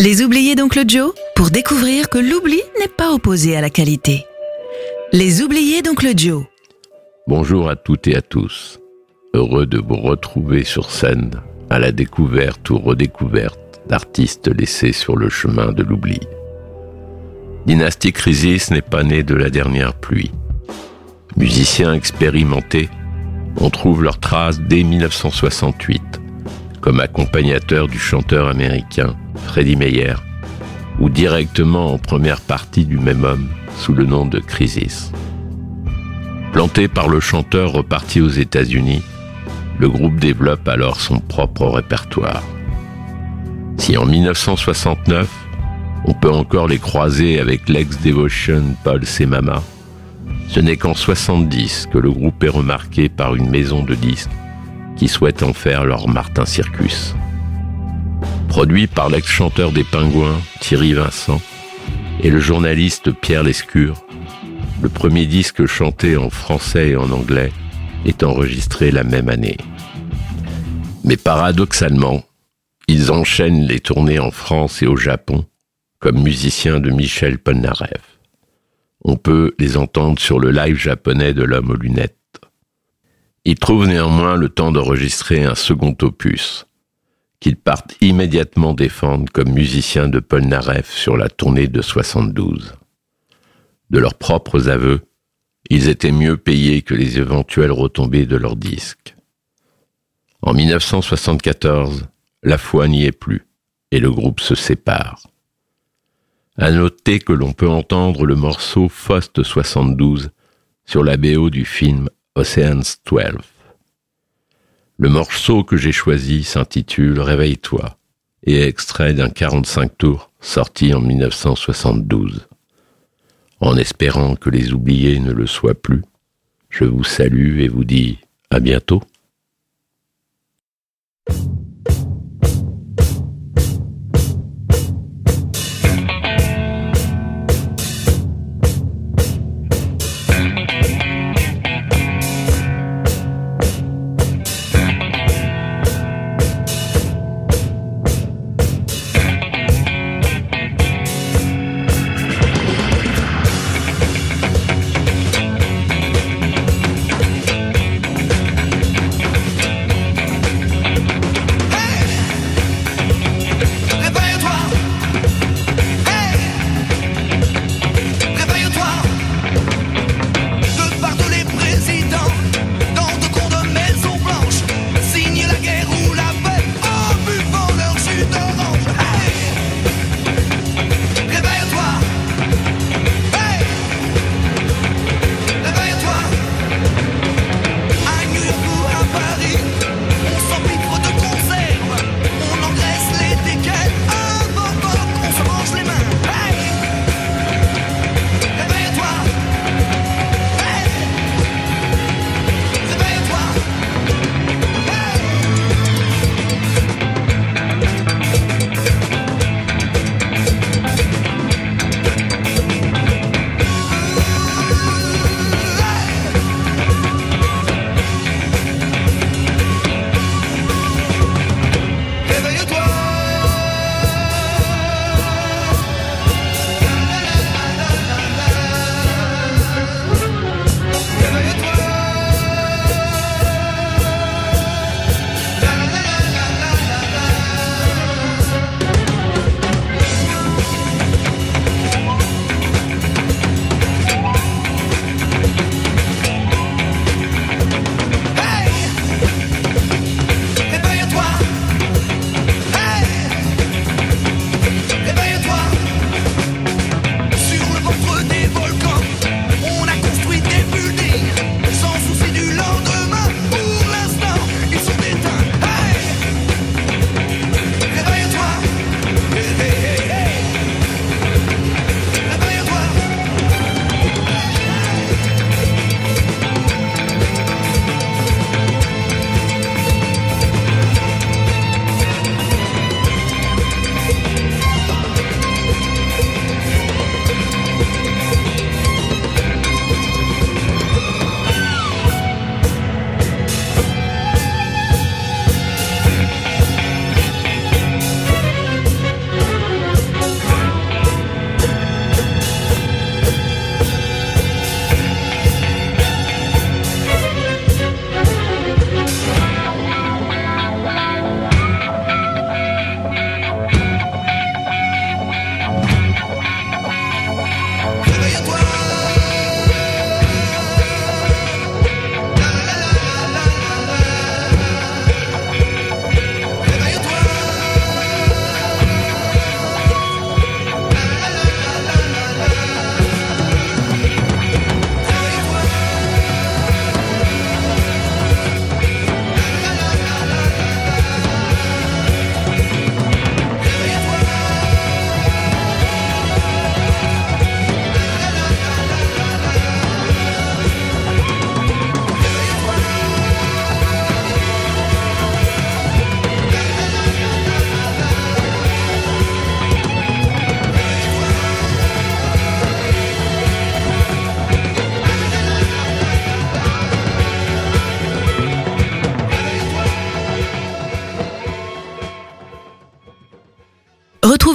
Les oubliés d'Oncle Joe pour découvrir que l'oubli n'est pas opposé à la qualité. Les oubliés d'Oncle Joe. Bonjour à toutes et à tous. Heureux de vous retrouver sur scène à la découverte ou redécouverte d'artistes laissés sur le chemin de l'oubli. Dynasty Crisis n'est pas né de la dernière pluie. Musiciens expérimentés, on trouve leurs traces dès 1968 comme accompagnateur du chanteur américain Freddie Meyer, ou directement en première partie du même homme sous le nom de Crisis. Planté par le chanteur reparti aux États-Unis, le groupe développe alors son propre répertoire. Si en 1969, on peut encore les croiser avec l'ex-Devotion Paul Semama, ce n'est qu'en 70 que le groupe est remarqué par une maison de disques qui souhaitent en faire leur Martin Circus. Produit par l'ex-chanteur des Pingouins, Thierry Vincent, et le journaliste Pierre Lescure, le premier disque chanté en français et en anglais est enregistré la même année. Mais paradoxalement, ils enchaînent les tournées en France et au Japon comme musiciens de Michel Polnareff. On peut les entendre sur le live japonais de l'homme aux lunettes. Ils trouvent néanmoins le temps d'enregistrer un second opus, qu'ils partent immédiatement défendre comme musiciens de Polnareff sur la tournée de 72. De leurs propres aveux, ils étaient mieux payés que les éventuelles retombées de leurs disques. En 1974, la foi n'y est plus et le groupe se sépare. À noter que l'on peut entendre le morceau Faust 72 sur la BO du film Oceans 12. Le morceau que j'ai choisi s'intitule Réveille-toi et est extrait d'un 45 tours sorti en 1972. En espérant que les oubliés ne le soient plus, je vous salue et vous dis à bientôt.